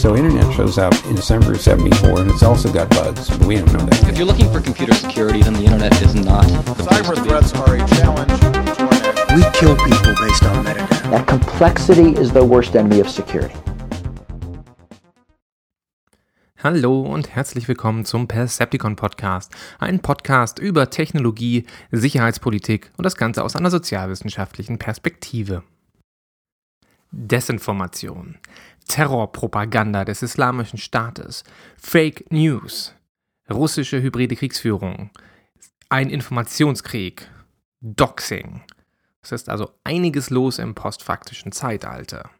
So internet shows up in December of 74 and it's also got bugs, but we don't know that. If you're looking for computer security, then the internet is not the Cyber threats are a challenge We kill people based on metadata. That complexity is the worst enemy of security. Hallo und herzlich willkommen zum Percepticon Podcast, ein Podcast über Technologie, Sicherheitspolitik und das Ganze aus einer sozialwissenschaftlichen Perspektive. Desinformation, Terrorpropaganda des Islamischen Staates, Fake News, russische hybride Kriegsführung, ein Informationskrieg, Doxing. Es ist also einiges los im postfaktischen Zeitalter.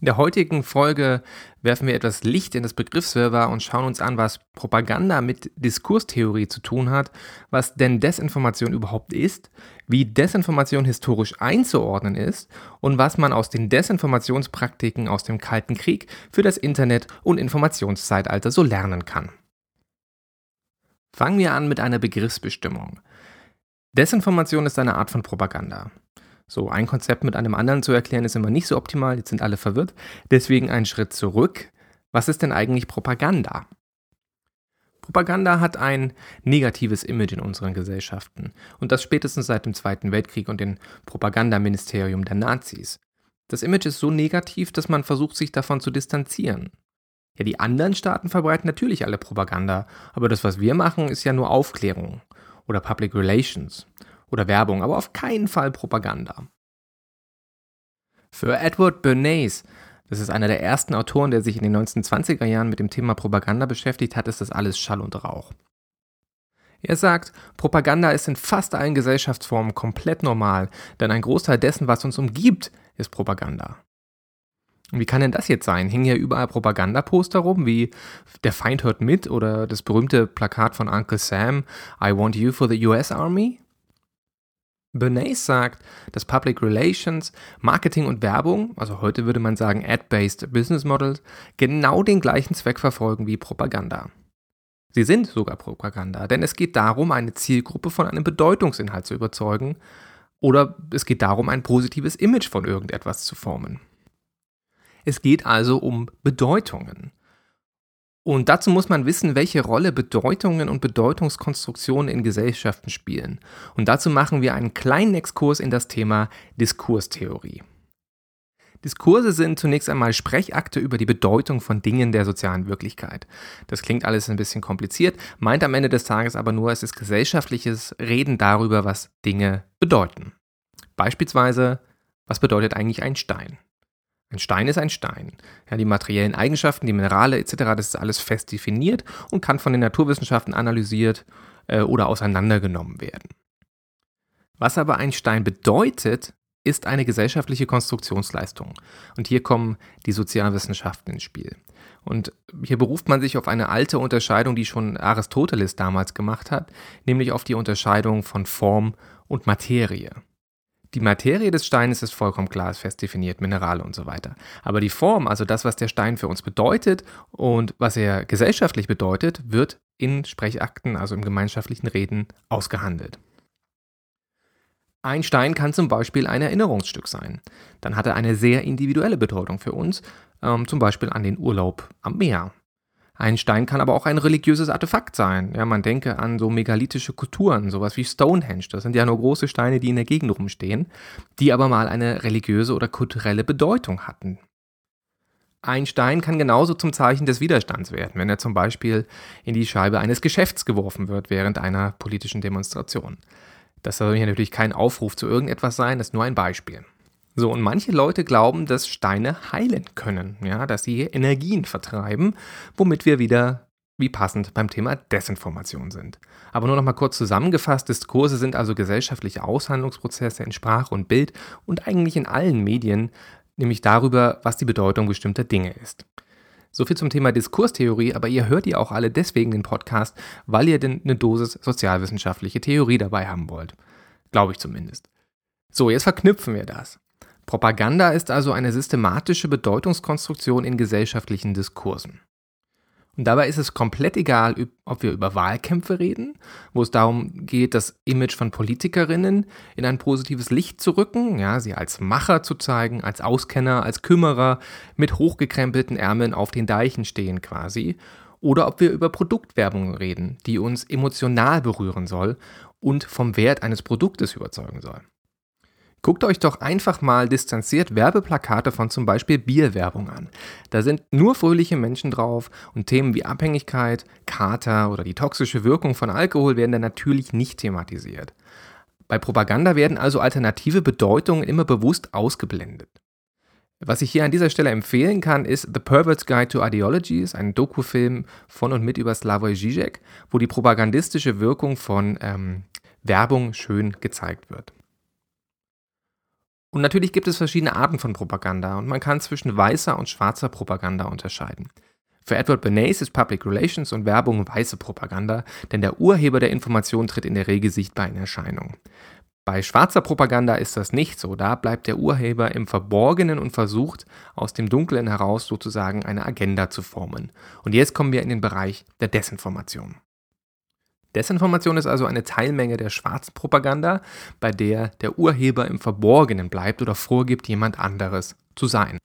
In der heutigen Folge werfen wir etwas Licht in das Begriffswirrwarr und schauen uns an, was Propaganda mit Diskurstheorie zu tun hat, was denn Desinformation überhaupt ist, wie Desinformation historisch einzuordnen ist und was man aus den Desinformationspraktiken aus dem Kalten Krieg für das Internet und Informationszeitalter so lernen kann. Fangen wir an mit einer Begriffsbestimmung. Desinformation ist eine Art von Propaganda. So, ein Konzept mit einem anderen zu erklären ist immer nicht so optimal, jetzt sind alle verwirrt. Deswegen ein Schritt zurück. Was ist denn eigentlich Propaganda? Propaganda hat ein negatives Image in unseren Gesellschaften und das spätestens seit dem Zweiten Weltkrieg und dem Propagandaministerium der Nazis. Das Image ist so negativ, dass man versucht, sich davon zu distanzieren. Ja, die anderen Staaten verbreiten natürlich alle Propaganda, aber das, was wir machen, ist ja nur Aufklärung oder Public Relations oder Werbung, aber auf keinen Fall Propaganda. Für Edward Bernays, das ist einer der ersten Autoren, der sich in den 1920er Jahren mit dem Thema Propaganda beschäftigt hat, ist das alles Schall und Rauch. Er sagt, Propaganda ist in fast allen Gesellschaftsformen komplett normal, denn ein Großteil dessen, was uns umgibt, ist Propaganda. Und wie kann denn das jetzt sein? Hängen ja überall Propagandaposter rum, wie Der Feind hört mit oder das berühmte Plakat von Uncle Sam, I want you for the US Army? Bernays sagt, dass Public Relations, Marketing und Werbung, also heute würde man sagen Ad-Based Business Models, genau den gleichen Zweck verfolgen wie Propaganda. Sie sind sogar Propaganda, denn es geht darum, eine Zielgruppe von einem Bedeutungsinhalt zu überzeugen oder es geht darum, ein positives Image von irgendetwas zu formen. Es geht also um Bedeutungen. Und dazu muss man wissen, welche Rolle Bedeutungen und Bedeutungskonstruktionen in Gesellschaften spielen. Und dazu machen wir einen kleinen Exkurs in das Thema Diskurstheorie. Diskurse sind zunächst einmal Sprechakte über die Bedeutung von Dingen der sozialen Wirklichkeit. Das klingt alles ein bisschen kompliziert, meint am Ende des Tages aber nur, es ist gesellschaftliches Reden darüber, was Dinge bedeuten. Beispielsweise, was bedeutet eigentlich ein Stein? Ein Stein ist ein Stein. Ja, die materiellen Eigenschaften, die Minerale etc., das ist alles fest definiert und kann von den Naturwissenschaften analysiert äh, oder auseinandergenommen werden. Was aber ein Stein bedeutet, ist eine gesellschaftliche Konstruktionsleistung. Und hier kommen die Sozialwissenschaften ins Spiel. Und hier beruft man sich auf eine alte Unterscheidung, die schon Aristoteles damals gemacht hat, nämlich auf die Unterscheidung von Form und Materie. Die Materie des Steines ist vollkommen klar, ist fest definiert, Minerale und so weiter. Aber die Form, also das, was der Stein für uns bedeutet und was er gesellschaftlich bedeutet, wird in Sprechakten, also im gemeinschaftlichen Reden, ausgehandelt. Ein Stein kann zum Beispiel ein Erinnerungsstück sein. Dann hat er eine sehr individuelle Bedeutung für uns, ähm, zum Beispiel an den Urlaub am Meer. Ein Stein kann aber auch ein religiöses Artefakt sein. Ja, man denke an so megalithische Kulturen, sowas wie Stonehenge. Das sind ja nur große Steine, die in der Gegend rumstehen, die aber mal eine religiöse oder kulturelle Bedeutung hatten. Ein Stein kann genauso zum Zeichen des Widerstands werden, wenn er zum Beispiel in die Scheibe eines Geschäfts geworfen wird während einer politischen Demonstration. Das soll hier natürlich kein Aufruf zu irgendetwas sein, das ist nur ein Beispiel. So, und manche Leute glauben, dass Steine heilen können, ja, dass sie Energien vertreiben, womit wir wieder wie passend beim Thema Desinformation sind. Aber nur noch mal kurz zusammengefasst, Diskurse sind also gesellschaftliche Aushandlungsprozesse in Sprache und Bild und eigentlich in allen Medien, nämlich darüber, was die Bedeutung bestimmter Dinge ist. So viel zum Thema Diskurstheorie, aber ihr hört ja auch alle deswegen den Podcast, weil ihr denn eine Dosis sozialwissenschaftliche Theorie dabei haben wollt. Glaube ich zumindest. So, jetzt verknüpfen wir das. Propaganda ist also eine systematische Bedeutungskonstruktion in gesellschaftlichen Diskursen. Und dabei ist es komplett egal, ob wir über Wahlkämpfe reden, wo es darum geht, das Image von Politikerinnen in ein positives Licht zu rücken, ja, sie als Macher zu zeigen, als Auskenner, als Kümmerer mit hochgekrempelten Ärmeln auf den Deichen stehen quasi, oder ob wir über Produktwerbung reden, die uns emotional berühren soll und vom Wert eines Produktes überzeugen soll. Guckt euch doch einfach mal distanziert Werbeplakate von zum Beispiel Bierwerbung an. Da sind nur fröhliche Menschen drauf und Themen wie Abhängigkeit, Kater oder die toxische Wirkung von Alkohol werden dann natürlich nicht thematisiert. Bei Propaganda werden also alternative Bedeutungen immer bewusst ausgeblendet. Was ich hier an dieser Stelle empfehlen kann, ist The Pervert's Guide to Ideologies, ein Dokufilm von und mit über Slavoj Žižek, wo die propagandistische Wirkung von ähm, Werbung schön gezeigt wird. Und natürlich gibt es verschiedene Arten von Propaganda und man kann zwischen weißer und schwarzer Propaganda unterscheiden. Für Edward Bernays ist Public Relations und Werbung weiße Propaganda, denn der Urheber der Information tritt in der Regel sichtbar in Erscheinung. Bei schwarzer Propaganda ist das nicht so, da bleibt der Urheber im Verborgenen und versucht aus dem Dunklen heraus sozusagen eine Agenda zu formen. Und jetzt kommen wir in den Bereich der Desinformation. Desinformation ist also eine Teilmenge der schwarzen Propaganda, bei der der Urheber im Verborgenen bleibt oder vorgibt, jemand anderes zu sein.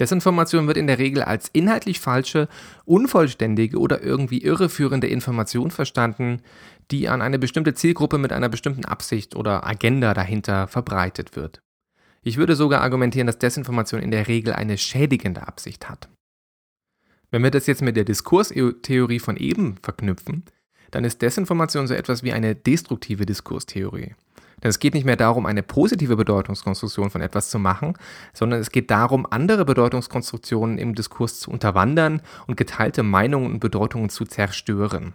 Desinformation wird in der Regel als inhaltlich falsche, unvollständige oder irgendwie irreführende Information verstanden, die an eine bestimmte Zielgruppe mit einer bestimmten Absicht oder Agenda dahinter verbreitet wird. Ich würde sogar argumentieren, dass Desinformation in der Regel eine schädigende Absicht hat. Wenn wir das jetzt mit der Diskurstheorie von eben verknüpfen, dann ist Desinformation so etwas wie eine destruktive Diskurstheorie. Denn es geht nicht mehr darum, eine positive Bedeutungskonstruktion von etwas zu machen, sondern es geht darum, andere Bedeutungskonstruktionen im Diskurs zu unterwandern und geteilte Meinungen und Bedeutungen zu zerstören.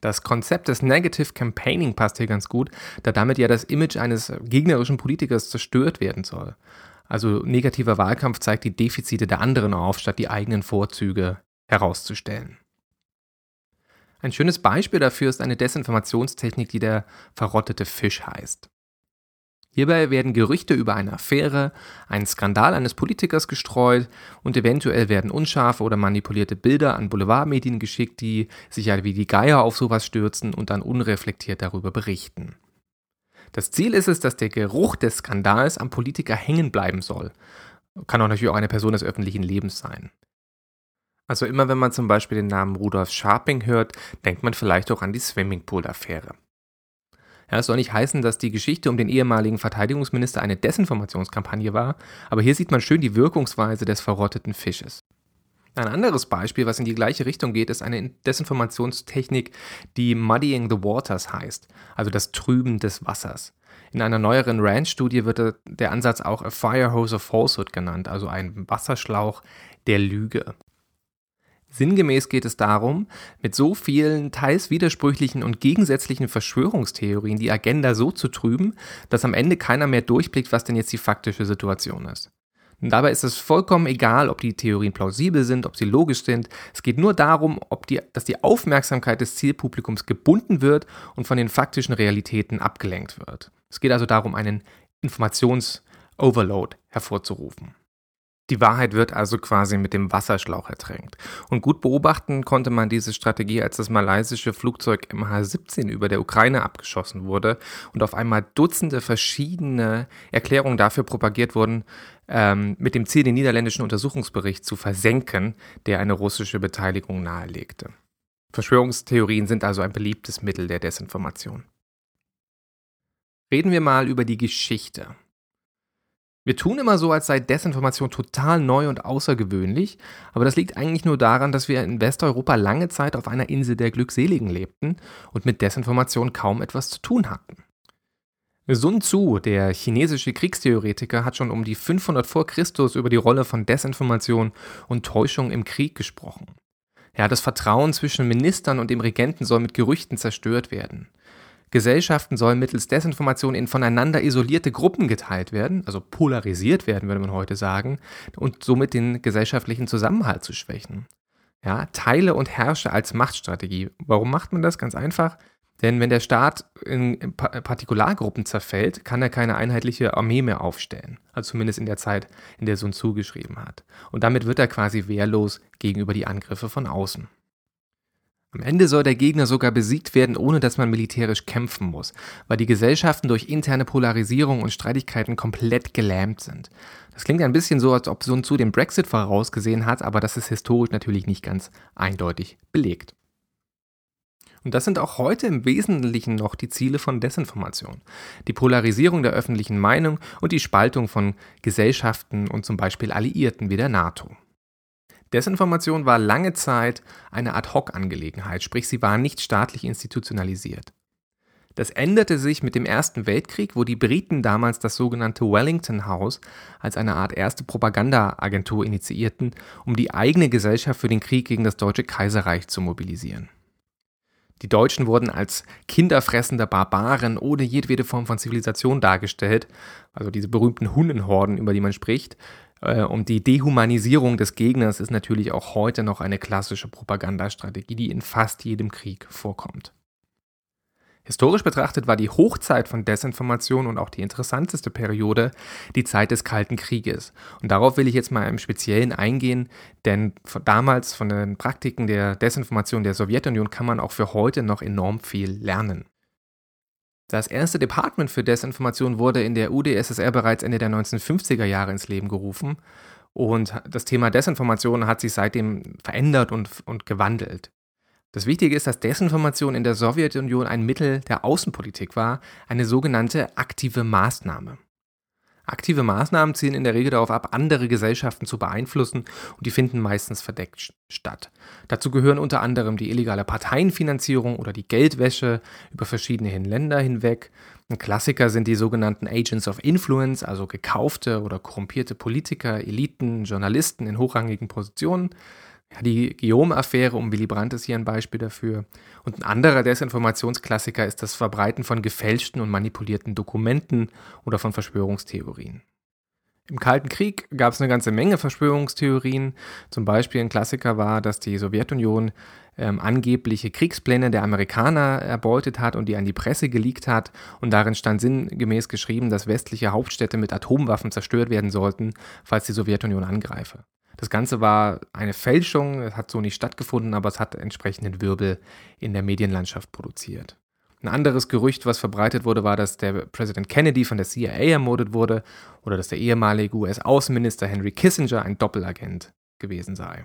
Das Konzept des Negative Campaigning passt hier ganz gut, da damit ja das Image eines gegnerischen Politikers zerstört werden soll. Also negativer Wahlkampf zeigt die Defizite der anderen auf, statt die eigenen Vorzüge herauszustellen. Ein schönes Beispiel dafür ist eine Desinformationstechnik, die der verrottete Fisch heißt. Hierbei werden Gerüchte über eine Affäre, einen Skandal eines Politikers gestreut und eventuell werden unscharfe oder manipulierte Bilder an Boulevardmedien geschickt, die sich ja wie die Geier auf sowas stürzen und dann unreflektiert darüber berichten. Das Ziel ist es, dass der Geruch des Skandals am Politiker hängen bleiben soll. Kann auch natürlich auch eine Person des öffentlichen Lebens sein. Also immer wenn man zum Beispiel den Namen Rudolf Scharping hört, denkt man vielleicht auch an die Swimmingpool-Affäre. Ja, es soll nicht heißen, dass die Geschichte um den ehemaligen Verteidigungsminister eine Desinformationskampagne war, aber hier sieht man schön die Wirkungsweise des verrotteten Fisches. Ein anderes Beispiel, was in die gleiche Richtung geht, ist eine Desinformationstechnik, die Muddying the Waters heißt, also das Trüben des Wassers. In einer neueren Rand-Studie wird der Ansatz auch a Fire Hose of Falsehood genannt, also ein Wasserschlauch der Lüge. Sinngemäß geht es darum, mit so vielen teils widersprüchlichen und gegensätzlichen Verschwörungstheorien die Agenda so zu trüben, dass am Ende keiner mehr durchblickt, was denn jetzt die faktische Situation ist. Und dabei ist es vollkommen egal, ob die Theorien plausibel sind, ob sie logisch sind. Es geht nur darum, ob die, dass die Aufmerksamkeit des Zielpublikums gebunden wird und von den faktischen Realitäten abgelenkt wird. Es geht also darum, einen Informations-Overload hervorzurufen. Die Wahrheit wird also quasi mit dem Wasserschlauch ertränkt. Und gut beobachten konnte man diese Strategie, als das malaysische Flugzeug MH17 über der Ukraine abgeschossen wurde und auf einmal Dutzende verschiedene Erklärungen dafür propagiert wurden, ähm, mit dem Ziel, den niederländischen Untersuchungsbericht zu versenken, der eine russische Beteiligung nahelegte. Verschwörungstheorien sind also ein beliebtes Mittel der Desinformation. Reden wir mal über die Geschichte. Wir tun immer so, als sei Desinformation total neu und außergewöhnlich, aber das liegt eigentlich nur daran, dass wir in Westeuropa lange Zeit auf einer Insel der Glückseligen lebten und mit Desinformation kaum etwas zu tun hatten. Sun Tzu, der chinesische Kriegstheoretiker, hat schon um die 500 vor Christus über die Rolle von Desinformation und Täuschung im Krieg gesprochen. Ja, das Vertrauen zwischen Ministern und dem Regenten soll mit Gerüchten zerstört werden. Gesellschaften sollen mittels Desinformation in voneinander isolierte Gruppen geteilt werden, also polarisiert werden, würde man heute sagen, und somit den gesellschaftlichen Zusammenhalt zu schwächen. Ja, teile und herrsche als Machtstrategie. Warum macht man das? Ganz einfach. Denn wenn der Staat in Partikulargruppen zerfällt, kann er keine einheitliche Armee mehr aufstellen. Also zumindest in der Zeit, in der Sun Tzu geschrieben hat. Und damit wird er quasi wehrlos gegenüber die Angriffe von außen. Am Ende soll der Gegner sogar besiegt werden, ohne dass man militärisch kämpfen muss, weil die Gesellschaften durch interne Polarisierung und Streitigkeiten komplett gelähmt sind. Das klingt ein bisschen so, als ob Sun Tzu den Brexit vorausgesehen hat, aber das ist historisch natürlich nicht ganz eindeutig belegt. Und das sind auch heute im Wesentlichen noch die Ziele von Desinformation. Die Polarisierung der öffentlichen Meinung und die Spaltung von Gesellschaften und zum Beispiel Alliierten wie der NATO. Desinformation war lange Zeit eine Ad-hoc-Angelegenheit, sprich sie war nicht staatlich institutionalisiert. Das änderte sich mit dem Ersten Weltkrieg, wo die Briten damals das sogenannte Wellington House als eine Art erste Propagandaagentur initiierten, um die eigene Gesellschaft für den Krieg gegen das Deutsche Kaiserreich zu mobilisieren. Die Deutschen wurden als kinderfressende Barbaren ohne jedwede Form von Zivilisation dargestellt, also diese berühmten Hundenhorden, über die man spricht, und die Dehumanisierung des Gegners ist natürlich auch heute noch eine klassische Propagandastrategie, die in fast jedem Krieg vorkommt. Historisch betrachtet war die Hochzeit von Desinformation und auch die interessanteste Periode die Zeit des Kalten Krieges. Und darauf will ich jetzt mal im Speziellen eingehen, denn von damals von den Praktiken der Desinformation der Sowjetunion kann man auch für heute noch enorm viel lernen. Das erste Department für Desinformation wurde in der UdSSR bereits Ende der 1950er Jahre ins Leben gerufen. Und das Thema Desinformation hat sich seitdem verändert und, und gewandelt. Das Wichtige ist, dass Desinformation in der Sowjetunion ein Mittel der Außenpolitik war, eine sogenannte aktive Maßnahme. Aktive Maßnahmen zielen in der Regel darauf ab, andere Gesellschaften zu beeinflussen und die finden meistens verdeckt statt. Dazu gehören unter anderem die illegale Parteienfinanzierung oder die Geldwäsche über verschiedene Länder hinweg. Ein Klassiker sind die sogenannten Agents of Influence, also gekaufte oder korrumpierte Politiker, Eliten, Journalisten in hochrangigen Positionen. Ja, die Guillaume-Affäre um Willy Brandt ist hier ein Beispiel dafür. Und ein anderer Desinformationsklassiker ist das Verbreiten von gefälschten und manipulierten Dokumenten oder von Verschwörungstheorien. Im Kalten Krieg gab es eine ganze Menge Verschwörungstheorien. Zum Beispiel ein Klassiker war, dass die Sowjetunion ähm, angebliche Kriegspläne der Amerikaner erbeutet hat und die an die Presse geleakt hat. Und darin stand sinngemäß geschrieben, dass westliche Hauptstädte mit Atomwaffen zerstört werden sollten, falls die Sowjetunion angreife. Das Ganze war eine Fälschung, es hat so nicht stattgefunden, aber es hat entsprechenden Wirbel in der Medienlandschaft produziert. Ein anderes Gerücht, was verbreitet wurde, war, dass der Präsident Kennedy von der CIA ermordet wurde oder dass der ehemalige US-Außenminister Henry Kissinger ein Doppelagent gewesen sei.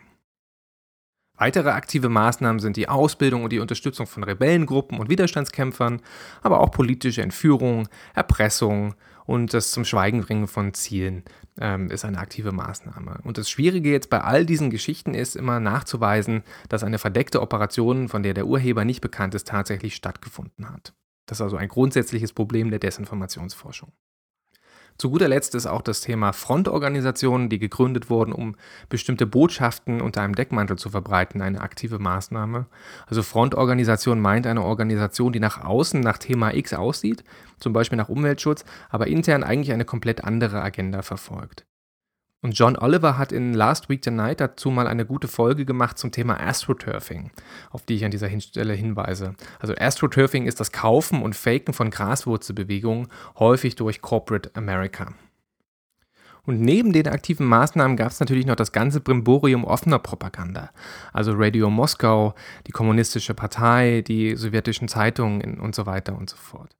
Weitere aktive Maßnahmen sind die Ausbildung und die Unterstützung von Rebellengruppen und Widerstandskämpfern, aber auch politische Entführung, Erpressung und das zum Schweigen bringen von Zielen ähm, ist eine aktive Maßnahme. Und das Schwierige jetzt bei all diesen Geschichten ist immer nachzuweisen, dass eine verdeckte Operation, von der der Urheber nicht bekannt ist, tatsächlich stattgefunden hat. Das ist also ein grundsätzliches Problem der Desinformationsforschung. Zu guter Letzt ist auch das Thema Frontorganisationen, die gegründet wurden, um bestimmte Botschaften unter einem Deckmantel zu verbreiten, eine aktive Maßnahme. Also Frontorganisation meint eine Organisation, die nach außen nach Thema X aussieht, zum Beispiel nach Umweltschutz, aber intern eigentlich eine komplett andere Agenda verfolgt. Und John Oliver hat in Last Week Tonight dazu mal eine gute Folge gemacht zum Thema Astroturfing, auf die ich an dieser Stelle hinweise. Also Astroturfing ist das Kaufen und Faken von Graswurzelbewegungen, häufig durch Corporate America. Und neben den aktiven Maßnahmen gab es natürlich noch das ganze Brimborium offener Propaganda. Also Radio Moskau, die Kommunistische Partei, die sowjetischen Zeitungen und so weiter und so fort.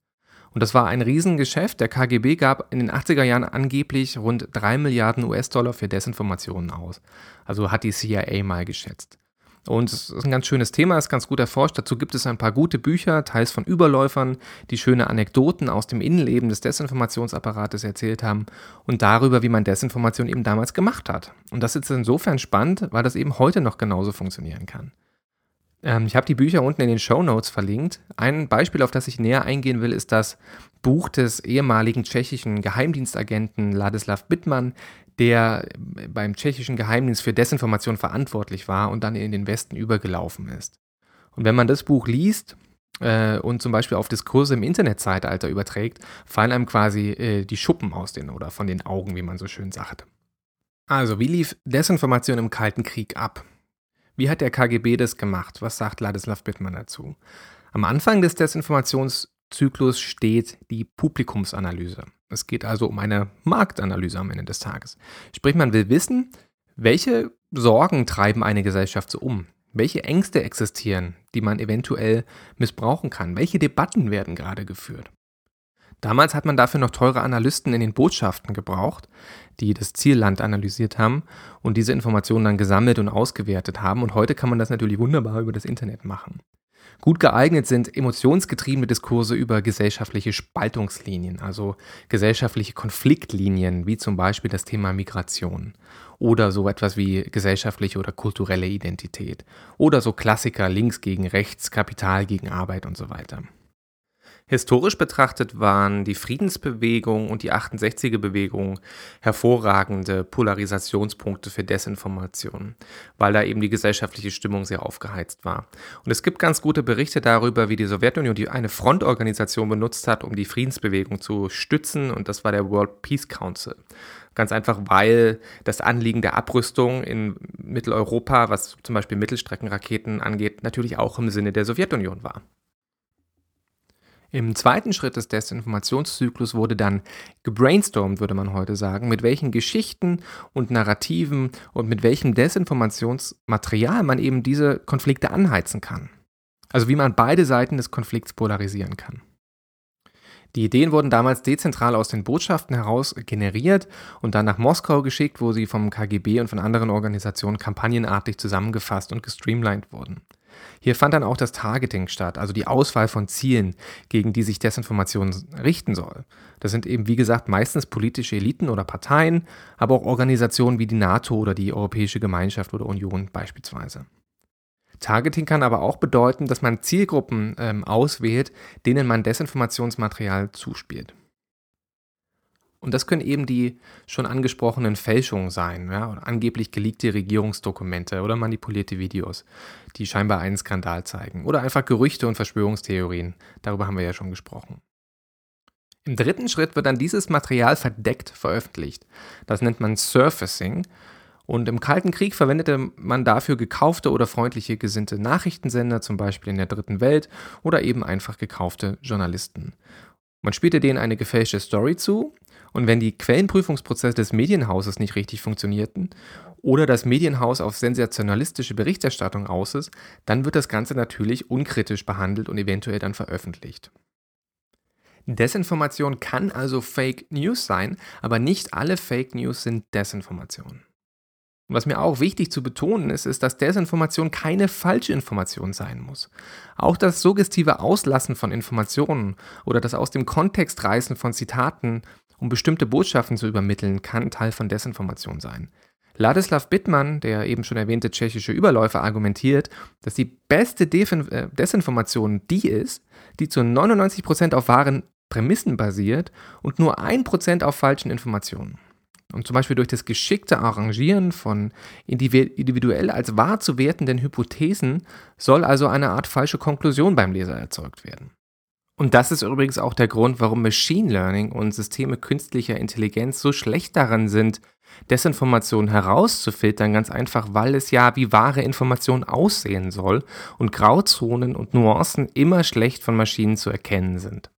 Und das war ein Riesengeschäft. Der KGB gab in den 80er Jahren angeblich rund 3 Milliarden US-Dollar für Desinformationen aus. Also hat die CIA mal geschätzt. Und es ist ein ganz schönes Thema, ist ganz gut erforscht. Dazu gibt es ein paar gute Bücher, teils von Überläufern, die schöne Anekdoten aus dem Innenleben des Desinformationsapparates erzählt haben und darüber, wie man Desinformation eben damals gemacht hat. Und das ist insofern spannend, weil das eben heute noch genauso funktionieren kann. Ähm, ich habe die Bücher unten in den Show Notes verlinkt. Ein Beispiel, auf das ich näher eingehen will, ist das Buch des ehemaligen tschechischen Geheimdienstagenten Ladislav Bittmann, der beim tschechischen Geheimdienst für Desinformation verantwortlich war und dann in den Westen übergelaufen ist. Und wenn man das Buch liest äh, und zum Beispiel auf Diskurse im Internetzeitalter überträgt, fallen einem quasi äh, die Schuppen aus den oder von den Augen, wie man so schön sagt. Also, wie lief Desinformation im Kalten Krieg ab? Wie hat der KGB das gemacht? Was sagt Ladislav Bittmann dazu? Am Anfang des Desinformationszyklus steht die Publikumsanalyse. Es geht also um eine Marktanalyse am Ende des Tages. Sprich, man will wissen, welche Sorgen treiben eine Gesellschaft so um? Welche Ängste existieren, die man eventuell missbrauchen kann? Welche Debatten werden gerade geführt? Damals hat man dafür noch teure Analysten in den Botschaften gebraucht, die das Zielland analysiert haben und diese Informationen dann gesammelt und ausgewertet haben. Und heute kann man das natürlich wunderbar über das Internet machen. Gut geeignet sind emotionsgetriebene Diskurse über gesellschaftliche Spaltungslinien, also gesellschaftliche Konfliktlinien, wie zum Beispiel das Thema Migration oder so etwas wie gesellschaftliche oder kulturelle Identität oder so Klassiker links gegen rechts, Kapital gegen Arbeit und so weiter. Historisch betrachtet waren die Friedensbewegung und die 68er-Bewegung hervorragende Polarisationspunkte für Desinformation, weil da eben die gesellschaftliche Stimmung sehr aufgeheizt war. Und es gibt ganz gute Berichte darüber, wie die Sowjetunion die eine Frontorganisation benutzt hat, um die Friedensbewegung zu stützen, und das war der World Peace Council. Ganz einfach, weil das Anliegen der Abrüstung in Mitteleuropa, was zum Beispiel Mittelstreckenraketen angeht, natürlich auch im Sinne der Sowjetunion war. Im zweiten Schritt des Desinformationszyklus wurde dann gebrainstormt, würde man heute sagen, mit welchen Geschichten und Narrativen und mit welchem Desinformationsmaterial man eben diese Konflikte anheizen kann. Also wie man beide Seiten des Konflikts polarisieren kann. Die Ideen wurden damals dezentral aus den Botschaften heraus generiert und dann nach Moskau geschickt, wo sie vom KGB und von anderen Organisationen kampagnenartig zusammengefasst und gestreamlined wurden. Hier fand dann auch das Targeting statt, also die Auswahl von Zielen, gegen die sich Desinformation richten soll. Das sind eben, wie gesagt, meistens politische Eliten oder Parteien, aber auch Organisationen wie die NATO oder die Europäische Gemeinschaft oder Union beispielsweise. Targeting kann aber auch bedeuten, dass man Zielgruppen ähm, auswählt, denen man Desinformationsmaterial zuspielt. Und das können eben die schon angesprochenen Fälschungen sein, ja, oder angeblich geleakte Regierungsdokumente oder manipulierte Videos, die scheinbar einen Skandal zeigen. Oder einfach Gerüchte und Verschwörungstheorien. Darüber haben wir ja schon gesprochen. Im dritten Schritt wird dann dieses Material verdeckt veröffentlicht. Das nennt man Surfacing. Und im Kalten Krieg verwendete man dafür gekaufte oder freundliche gesinnte Nachrichtensender, zum Beispiel in der Dritten Welt, oder eben einfach gekaufte Journalisten. Man spielte denen eine gefälschte Story zu und wenn die Quellenprüfungsprozesse des Medienhauses nicht richtig funktionierten oder das Medienhaus auf sensationalistische Berichterstattung aus ist, dann wird das Ganze natürlich unkritisch behandelt und eventuell dann veröffentlicht. Desinformation kann also Fake News sein, aber nicht alle Fake News sind Desinformation. Und was mir auch wichtig zu betonen ist, ist, dass Desinformation keine falsche Information sein muss. Auch das suggestive Auslassen von Informationen oder das aus dem Kontext reißen von Zitaten um bestimmte Botschaften zu übermitteln, kann Teil von Desinformation sein. Ladislav Bittmann, der eben schon erwähnte tschechische Überläufer, argumentiert, dass die beste äh, Desinformation die ist, die zu 99% auf wahren Prämissen basiert und nur 1% auf falschen Informationen. Und zum Beispiel durch das geschickte Arrangieren von individuell als wahr zu wertenden Hypothesen soll also eine Art falsche Konklusion beim Leser erzeugt werden. Und das ist übrigens auch der Grund, warum Machine Learning und Systeme künstlicher Intelligenz so schlecht daran sind, Desinformation herauszufiltern, ganz einfach, weil es ja wie wahre Information aussehen soll und Grauzonen und Nuancen immer schlecht von Maschinen zu erkennen sind.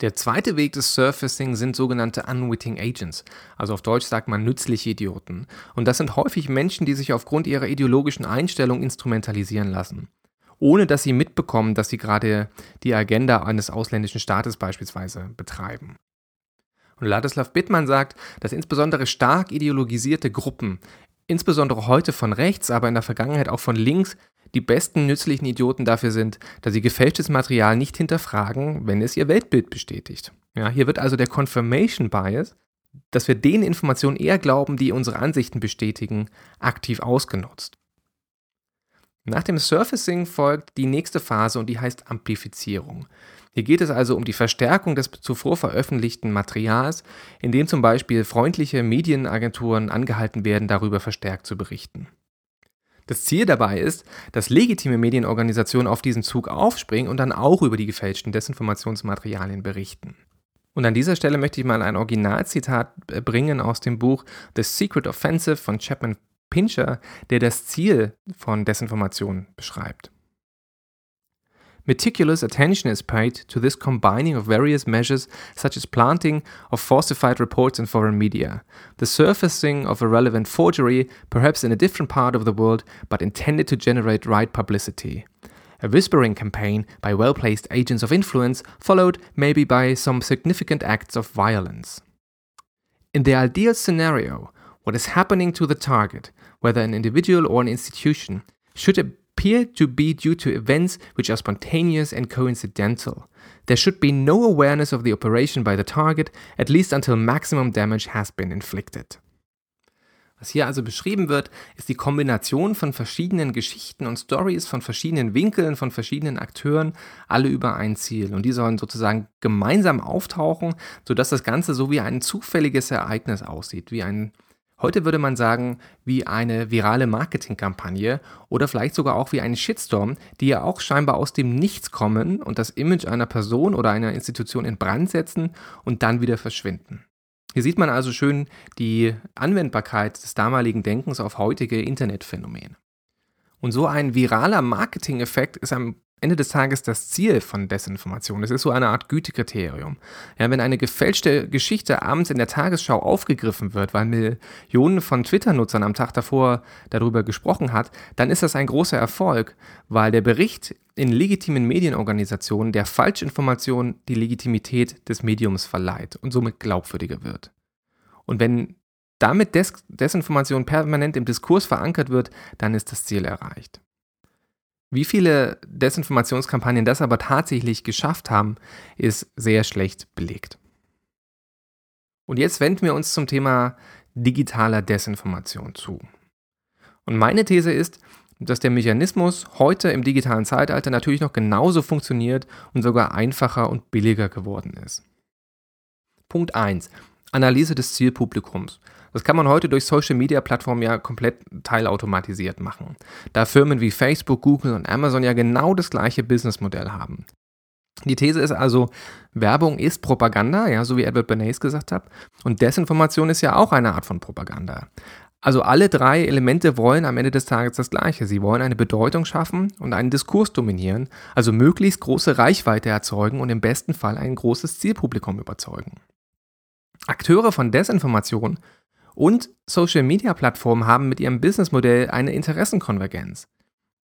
Der zweite Weg des Surfacing sind sogenannte Unwitting Agents, also auf Deutsch sagt man nützliche Idioten. Und das sind häufig Menschen, die sich aufgrund ihrer ideologischen Einstellung instrumentalisieren lassen ohne dass sie mitbekommen, dass sie gerade die Agenda eines ausländischen Staates beispielsweise betreiben. Und Ladislav Bittmann sagt, dass insbesondere stark ideologisierte Gruppen, insbesondere heute von rechts, aber in der Vergangenheit auch von links, die besten nützlichen Idioten dafür sind, dass sie gefälschtes Material nicht hinterfragen, wenn es ihr Weltbild bestätigt. Ja, hier wird also der Confirmation Bias, dass wir den Informationen eher glauben, die unsere Ansichten bestätigen, aktiv ausgenutzt. Nach dem Surfacing folgt die nächste Phase und die heißt Amplifizierung. Hier geht es also um die Verstärkung des zuvor veröffentlichten Materials, in dem zum Beispiel freundliche Medienagenturen angehalten werden, darüber verstärkt zu berichten. Das Ziel dabei ist, dass legitime Medienorganisationen auf diesen Zug aufspringen und dann auch über die gefälschten Desinformationsmaterialien berichten. Und an dieser Stelle möchte ich mal ein Originalzitat bringen aus dem Buch The Secret Offensive von Chapman Pincher, der das Ziel von Desinformation beschreibt. Meticulous attention is paid to this combining of various measures such as planting of falsified reports in foreign media, the surfacing of a relevant forgery, perhaps in a different part of the world, but intended to generate right publicity. A whispering campaign by well placed agents of influence, followed maybe by some significant acts of violence. In the ideal scenario, what is happening to the target, whether an individual or an institution, should appear to be due to events which are spontaneous and coincidental. There should be no awareness of the operation by the target, at least until maximum damage has been inflicted. Was hier also beschrieben wird, ist die Kombination von verschiedenen Geschichten und Stories, von verschiedenen Winkeln, von verschiedenen Akteuren, alle über ein Ziel. Und die sollen sozusagen gemeinsam auftauchen, sodass das Ganze so wie ein zufälliges Ereignis aussieht, wie ein Heute würde man sagen, wie eine virale Marketingkampagne oder vielleicht sogar auch wie ein Shitstorm, die ja auch scheinbar aus dem Nichts kommen und das Image einer Person oder einer Institution in Brand setzen und dann wieder verschwinden. Hier sieht man also schön die Anwendbarkeit des damaligen Denkens auf heutige Internetphänomene. Und so ein viraler Marketing-Effekt ist am Ende des Tages das Ziel von Desinformation. Es ist so eine Art Gütekriterium. Ja, wenn eine gefälschte Geschichte abends in der Tagesschau aufgegriffen wird, weil Millionen von Twitter-Nutzern am Tag davor darüber gesprochen hat, dann ist das ein großer Erfolg, weil der Bericht in legitimen Medienorganisationen der Falschinformation die Legitimität des Mediums verleiht und somit glaubwürdiger wird. Und wenn damit Des Desinformation permanent im Diskurs verankert wird, dann ist das Ziel erreicht. Wie viele Desinformationskampagnen das aber tatsächlich geschafft haben, ist sehr schlecht belegt. Und jetzt wenden wir uns zum Thema digitaler Desinformation zu. Und meine These ist, dass der Mechanismus heute im digitalen Zeitalter natürlich noch genauso funktioniert und sogar einfacher und billiger geworden ist. Punkt 1. Analyse des Zielpublikums. Das kann man heute durch Social-Media-Plattformen ja komplett teilautomatisiert machen, da Firmen wie Facebook, Google und Amazon ja genau das gleiche Businessmodell haben. Die These ist also, Werbung ist Propaganda, ja, so wie Edward Bernays gesagt hat, und Desinformation ist ja auch eine Art von Propaganda. Also alle drei Elemente wollen am Ende des Tages das Gleiche. Sie wollen eine Bedeutung schaffen und einen Diskurs dominieren, also möglichst große Reichweite erzeugen und im besten Fall ein großes Zielpublikum überzeugen. Akteure von Desinformation und Social-Media-Plattformen haben mit ihrem Businessmodell eine Interessenkonvergenz.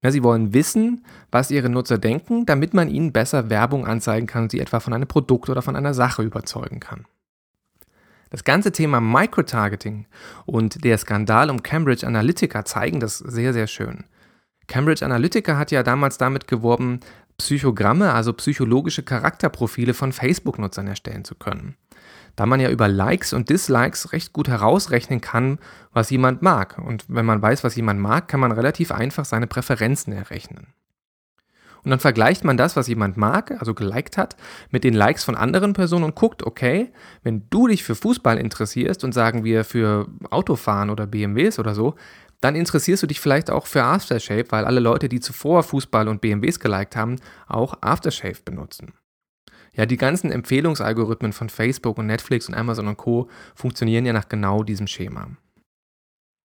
Ja, sie wollen wissen, was ihre Nutzer denken, damit man ihnen besser Werbung anzeigen kann und sie etwa von einem Produkt oder von einer Sache überzeugen kann. Das ganze Thema Microtargeting und der Skandal um Cambridge Analytica zeigen das sehr, sehr schön. Cambridge Analytica hat ja damals damit geworben, Psychogramme, also psychologische Charakterprofile von Facebook-Nutzern erstellen zu können da man ja über Likes und Dislikes recht gut herausrechnen kann, was jemand mag. Und wenn man weiß, was jemand mag, kann man relativ einfach seine Präferenzen errechnen. Und dann vergleicht man das, was jemand mag, also geliked hat, mit den Likes von anderen Personen und guckt, okay, wenn du dich für Fußball interessierst und sagen wir für Autofahren oder BMWs oder so, dann interessierst du dich vielleicht auch für Aftershave, weil alle Leute, die zuvor Fußball und BMWs geliked haben, auch Aftershave benutzen. Ja, die ganzen Empfehlungsalgorithmen von Facebook und Netflix und Amazon und Co. funktionieren ja nach genau diesem Schema.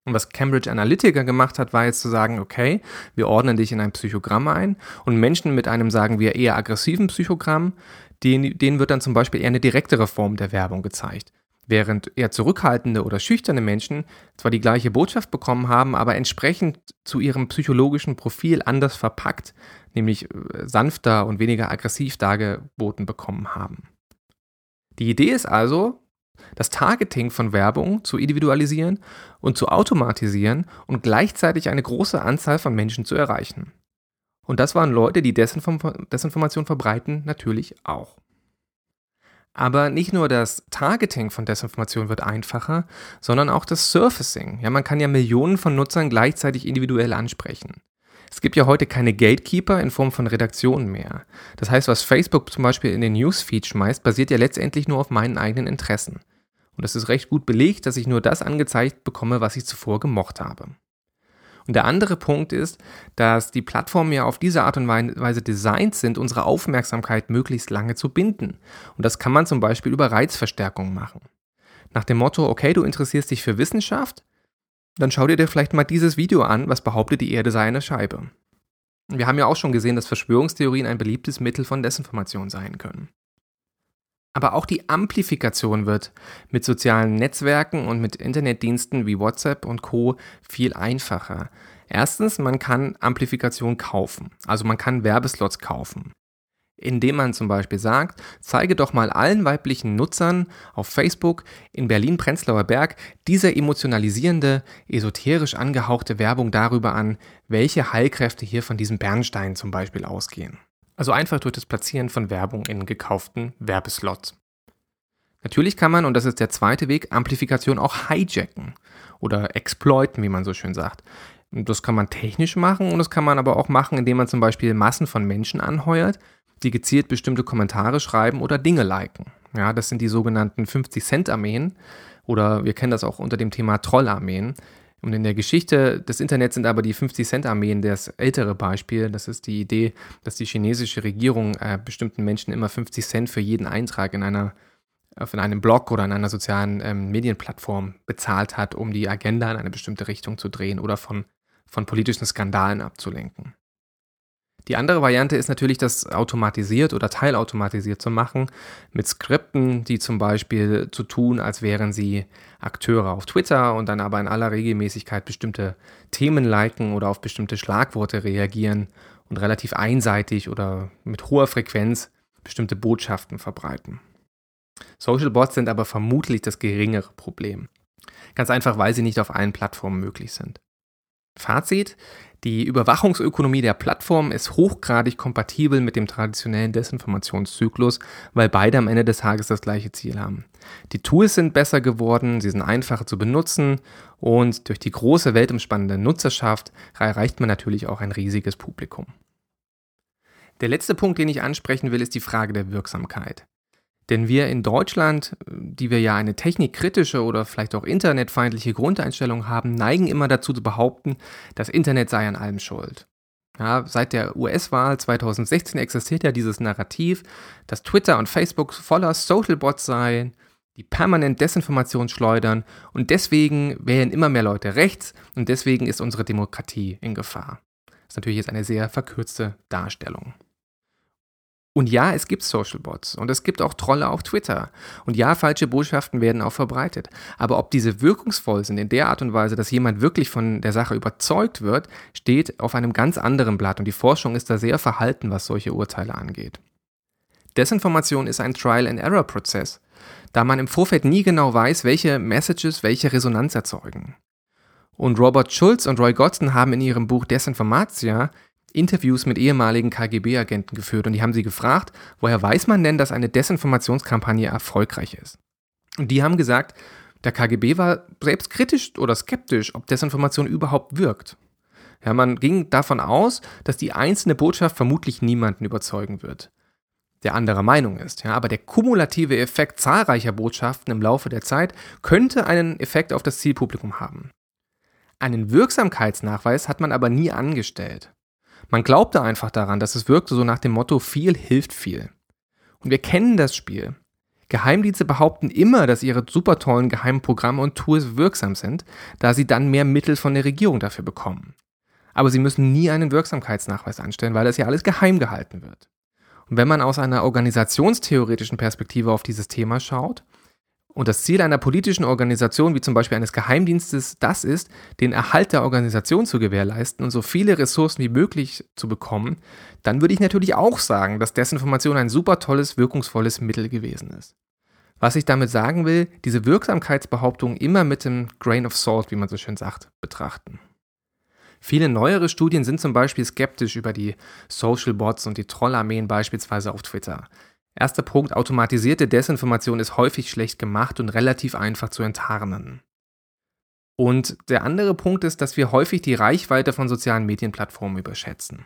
Und was Cambridge Analytica gemacht hat, war jetzt zu sagen, okay, wir ordnen dich in ein Psychogramm ein und Menschen mit einem, sagen wir, eher aggressiven Psychogramm, denen, denen wird dann zum Beispiel eher eine direktere Form der Werbung gezeigt. Während eher zurückhaltende oder schüchterne Menschen zwar die gleiche Botschaft bekommen haben, aber entsprechend zu ihrem psychologischen Profil anders verpackt, nämlich äh, sanfter und weniger aggressiv dargeboten bekommen haben. Die Idee ist also, das Targeting von Werbung zu individualisieren und zu automatisieren und gleichzeitig eine große Anzahl von Menschen zu erreichen. Und das waren Leute, die Desinform Desinformation verbreiten, natürlich auch. Aber nicht nur das Targeting von Desinformation wird einfacher, sondern auch das Surfacing. Ja, man kann ja Millionen von Nutzern gleichzeitig individuell ansprechen. Es gibt ja heute keine Gatekeeper in Form von Redaktionen mehr. Das heißt, was Facebook zum Beispiel in den Newsfeed schmeißt, basiert ja letztendlich nur auf meinen eigenen Interessen. Und es ist recht gut belegt, dass ich nur das angezeigt bekomme, was ich zuvor gemocht habe. Und der andere Punkt ist, dass die Plattformen ja auf diese Art und Weise designt sind, unsere Aufmerksamkeit möglichst lange zu binden. Und das kann man zum Beispiel über Reizverstärkung machen. Nach dem Motto, okay, du interessierst dich für Wissenschaft, dann schau dir vielleicht mal dieses Video an, was behauptet, die Erde sei eine Scheibe. Wir haben ja auch schon gesehen, dass Verschwörungstheorien ein beliebtes Mittel von Desinformation sein können. Aber auch die Amplifikation wird mit sozialen Netzwerken und mit Internetdiensten wie WhatsApp und Co viel einfacher. Erstens, man kann Amplifikation kaufen, also man kann Werbeslots kaufen indem man zum Beispiel sagt, zeige doch mal allen weiblichen Nutzern auf Facebook in Berlin-Prenzlauer Berg diese emotionalisierende, esoterisch angehauchte Werbung darüber an, welche Heilkräfte hier von diesem Bernstein zum Beispiel ausgehen. Also einfach durch das Platzieren von Werbung in gekauften Werbeslots. Natürlich kann man, und das ist der zweite Weg, Amplifikation auch hijacken oder exploiten, wie man so schön sagt. Das kann man technisch machen und das kann man aber auch machen, indem man zum Beispiel Massen von Menschen anheuert, die gezielt bestimmte Kommentare schreiben oder Dinge liken. Ja, das sind die sogenannten 50-Cent-Armeen oder wir kennen das auch unter dem Thema Trollarmeen. Und in der Geschichte des Internets sind aber die 50-Cent-Armeen das ältere Beispiel. Das ist die Idee, dass die chinesische Regierung äh, bestimmten Menschen immer 50 Cent für jeden Eintrag in einer in einem Blog oder in einer sozialen ähm, Medienplattform bezahlt hat, um die Agenda in eine bestimmte Richtung zu drehen oder von, von politischen Skandalen abzulenken. Die andere Variante ist natürlich, das automatisiert oder teilautomatisiert zu machen, mit Skripten, die zum Beispiel zu tun, als wären sie Akteure auf Twitter und dann aber in aller Regelmäßigkeit bestimmte Themen liken oder auf bestimmte Schlagworte reagieren und relativ einseitig oder mit hoher Frequenz bestimmte Botschaften verbreiten. Social Bots sind aber vermutlich das geringere Problem. Ganz einfach, weil sie nicht auf allen Plattformen möglich sind. Fazit, die Überwachungsökonomie der Plattform ist hochgradig kompatibel mit dem traditionellen Desinformationszyklus, weil beide am Ende des Tages das gleiche Ziel haben. Die Tools sind besser geworden, sie sind einfacher zu benutzen und durch die große weltumspannende Nutzerschaft erreicht man natürlich auch ein riesiges Publikum. Der letzte Punkt, den ich ansprechen will, ist die Frage der Wirksamkeit. Denn wir in Deutschland, die wir ja eine technikkritische oder vielleicht auch internetfeindliche Grundeinstellung haben, neigen immer dazu zu behaupten, das Internet sei an allem schuld. Ja, seit der US-Wahl 2016 existiert ja dieses Narrativ, dass Twitter und Facebook voller Social Bots seien, die permanent Desinformation schleudern und deswegen wählen immer mehr Leute rechts und deswegen ist unsere Demokratie in Gefahr. Das ist natürlich jetzt eine sehr verkürzte Darstellung. Und ja, es gibt Social Bots und es gibt auch Trolle auf Twitter. Und ja, falsche Botschaften werden auch verbreitet. Aber ob diese wirkungsvoll sind in der Art und Weise, dass jemand wirklich von der Sache überzeugt wird, steht auf einem ganz anderen Blatt. Und die Forschung ist da sehr verhalten, was solche Urteile angeht. Desinformation ist ein Trial-and-Error-Prozess, da man im Vorfeld nie genau weiß, welche Messages welche Resonanz erzeugen. Und Robert Schulz und Roy Godson haben in ihrem Buch Desinformatia Interviews mit ehemaligen KGB-Agenten geführt und die haben sie gefragt, woher weiß man denn, dass eine Desinformationskampagne erfolgreich ist? Und die haben gesagt, der KGB war selbst kritisch oder skeptisch, ob Desinformation überhaupt wirkt. Ja, man ging davon aus, dass die einzelne Botschaft vermutlich niemanden überzeugen wird, der anderer Meinung ist. Ja, aber der kumulative Effekt zahlreicher Botschaften im Laufe der Zeit könnte einen Effekt auf das Zielpublikum haben. Einen Wirksamkeitsnachweis hat man aber nie angestellt. Man glaubte einfach daran, dass es wirkte so nach dem Motto viel hilft viel. Und wir kennen das Spiel. Geheimdienste behaupten immer, dass ihre super tollen geheimen Programme und Tools wirksam sind, da sie dann mehr Mittel von der Regierung dafür bekommen. Aber sie müssen nie einen Wirksamkeitsnachweis anstellen, weil das ja alles geheim gehalten wird. Und wenn man aus einer organisationstheoretischen Perspektive auf dieses Thema schaut, und das Ziel einer politischen Organisation, wie zum Beispiel eines Geheimdienstes, das ist, den Erhalt der Organisation zu gewährleisten und so viele Ressourcen wie möglich zu bekommen, dann würde ich natürlich auch sagen, dass Desinformation ein super tolles, wirkungsvolles Mittel gewesen ist. Was ich damit sagen will, diese Wirksamkeitsbehauptung immer mit dem Grain of Salt, wie man so schön sagt, betrachten. Viele neuere Studien sind zum Beispiel skeptisch über die Social Bots und die Trollarmeen beispielsweise auf Twitter. Erster Punkt, automatisierte Desinformation ist häufig schlecht gemacht und relativ einfach zu enttarnen. Und der andere Punkt ist, dass wir häufig die Reichweite von sozialen Medienplattformen überschätzen.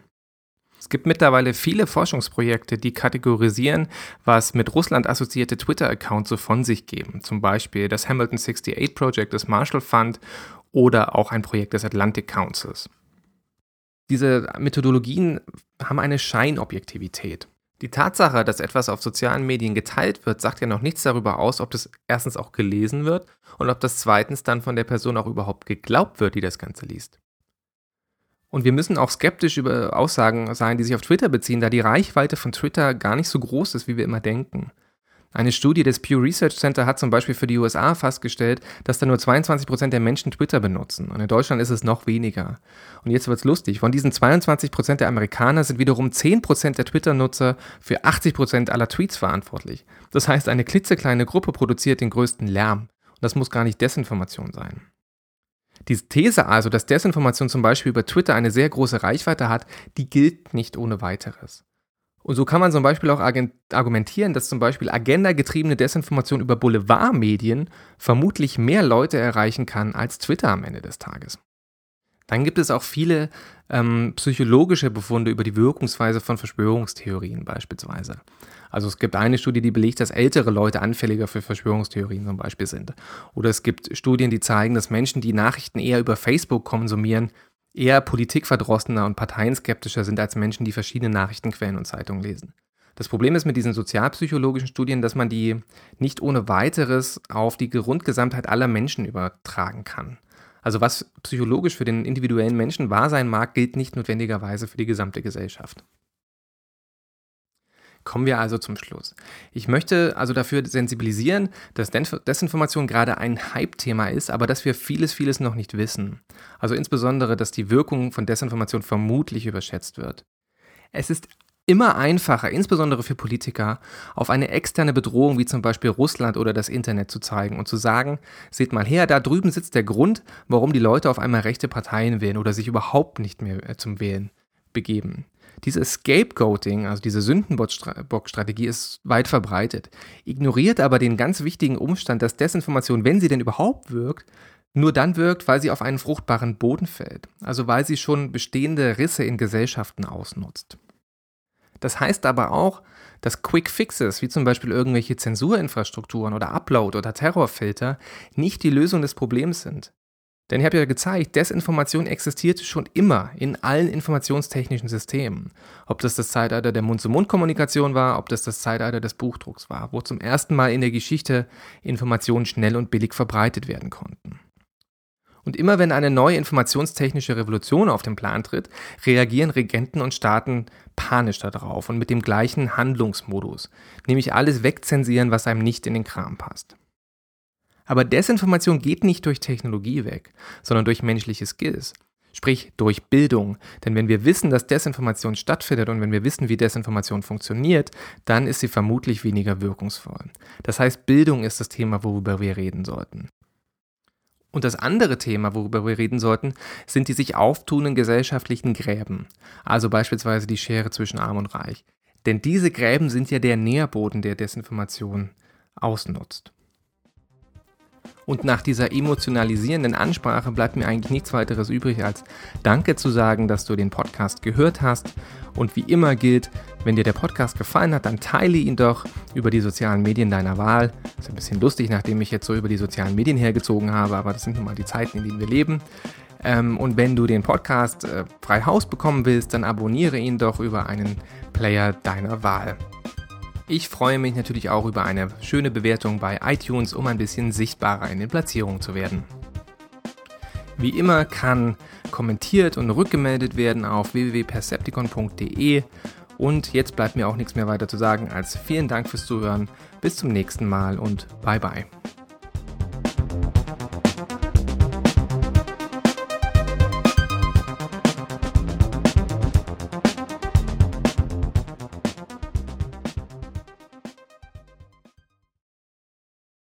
Es gibt mittlerweile viele Forschungsprojekte, die kategorisieren, was mit Russland assoziierte Twitter-Accounts so von sich geben. Zum Beispiel das Hamilton 68 Project des Marshall Fund oder auch ein Projekt des Atlantic Councils. Diese Methodologien haben eine Scheinobjektivität. Die Tatsache, dass etwas auf sozialen Medien geteilt wird, sagt ja noch nichts darüber aus, ob das erstens auch gelesen wird und ob das zweitens dann von der Person auch überhaupt geglaubt wird, die das Ganze liest. Und wir müssen auch skeptisch über Aussagen sein, die sich auf Twitter beziehen, da die Reichweite von Twitter gar nicht so groß ist, wie wir immer denken. Eine Studie des Pew Research Center hat zum Beispiel für die USA festgestellt, dass da nur 22 Prozent der Menschen Twitter benutzen. Und in Deutschland ist es noch weniger. Und jetzt wird's lustig. Von diesen 22 Prozent der Amerikaner sind wiederum 10 Prozent der Twitter-Nutzer für 80 Prozent aller Tweets verantwortlich. Das heißt, eine klitzekleine Gruppe produziert den größten Lärm. Und das muss gar nicht Desinformation sein. Diese These also, dass Desinformation zum Beispiel über Twitter eine sehr große Reichweite hat, die gilt nicht ohne weiteres. Und so kann man zum Beispiel auch argumentieren, dass zum Beispiel agendagetriebene Desinformation über Boulevardmedien vermutlich mehr Leute erreichen kann als Twitter am Ende des Tages. Dann gibt es auch viele ähm, psychologische Befunde über die Wirkungsweise von Verschwörungstheorien beispielsweise. Also es gibt eine Studie, die belegt, dass ältere Leute anfälliger für Verschwörungstheorien zum Beispiel sind. Oder es gibt Studien, die zeigen, dass Menschen, die Nachrichten eher über Facebook konsumieren, eher politikverdrossener und parteienskeptischer sind als Menschen, die verschiedene Nachrichtenquellen und Zeitungen lesen. Das Problem ist mit diesen sozialpsychologischen Studien, dass man die nicht ohne weiteres auf die Grundgesamtheit aller Menschen übertragen kann. Also was psychologisch für den individuellen Menschen wahr sein mag, gilt nicht notwendigerweise für die gesamte Gesellschaft. Kommen wir also zum Schluss. Ich möchte also dafür sensibilisieren, dass Desinformation gerade ein Hype-Thema ist, aber dass wir vieles, vieles noch nicht wissen. Also insbesondere, dass die Wirkung von Desinformation vermutlich überschätzt wird. Es ist immer einfacher, insbesondere für Politiker, auf eine externe Bedrohung wie zum Beispiel Russland oder das Internet zu zeigen und zu sagen, seht mal her, da drüben sitzt der Grund, warum die Leute auf einmal rechte Parteien wählen oder sich überhaupt nicht mehr äh, zum Wählen begeben. Diese Scapegoating, also diese Sündenbock-Strategie, ist weit verbreitet, ignoriert aber den ganz wichtigen Umstand, dass Desinformation, wenn sie denn überhaupt wirkt, nur dann wirkt, weil sie auf einen fruchtbaren Boden fällt, also weil sie schon bestehende Risse in Gesellschaften ausnutzt. Das heißt aber auch, dass Quick Fixes, wie zum Beispiel irgendwelche Zensurinfrastrukturen oder Upload- oder Terrorfilter, nicht die Lösung des Problems sind. Denn ich habe ja gezeigt, Desinformation existiert schon immer in allen informationstechnischen Systemen. Ob das das Zeitalter der Mund-zu-Mund-Kommunikation war, ob das das Zeitalter des Buchdrucks war, wo zum ersten Mal in der Geschichte Informationen schnell und billig verbreitet werden konnten. Und immer wenn eine neue informationstechnische Revolution auf den Plan tritt, reagieren Regenten und Staaten panisch darauf und mit dem gleichen Handlungsmodus, nämlich alles wegzensieren, was einem nicht in den Kram passt. Aber Desinformation geht nicht durch Technologie weg, sondern durch menschliche Skills. Sprich durch Bildung. Denn wenn wir wissen, dass Desinformation stattfindet und wenn wir wissen, wie Desinformation funktioniert, dann ist sie vermutlich weniger wirkungsvoll. Das heißt, Bildung ist das Thema, worüber wir reden sollten. Und das andere Thema, worüber wir reden sollten, sind die sich auftuenden gesellschaftlichen Gräben. Also beispielsweise die Schere zwischen Arm und Reich. Denn diese Gräben sind ja der Nährboden, der Desinformation ausnutzt. Und nach dieser emotionalisierenden Ansprache bleibt mir eigentlich nichts weiteres übrig, als Danke zu sagen, dass du den Podcast gehört hast. Und wie immer gilt, wenn dir der Podcast gefallen hat, dann teile ihn doch über die sozialen Medien deiner Wahl. Ist ein bisschen lustig, nachdem ich jetzt so über die sozialen Medien hergezogen habe, aber das sind nun mal die Zeiten, in denen wir leben. Ähm, und wenn du den Podcast äh, frei Haus bekommen willst, dann abonniere ihn doch über einen Player deiner Wahl. Ich freue mich natürlich auch über eine schöne Bewertung bei iTunes, um ein bisschen sichtbarer in den Platzierungen zu werden. Wie immer kann kommentiert und rückgemeldet werden auf www.percepticon.de. Und jetzt bleibt mir auch nichts mehr weiter zu sagen als vielen Dank fürs Zuhören. Bis zum nächsten Mal und bye bye.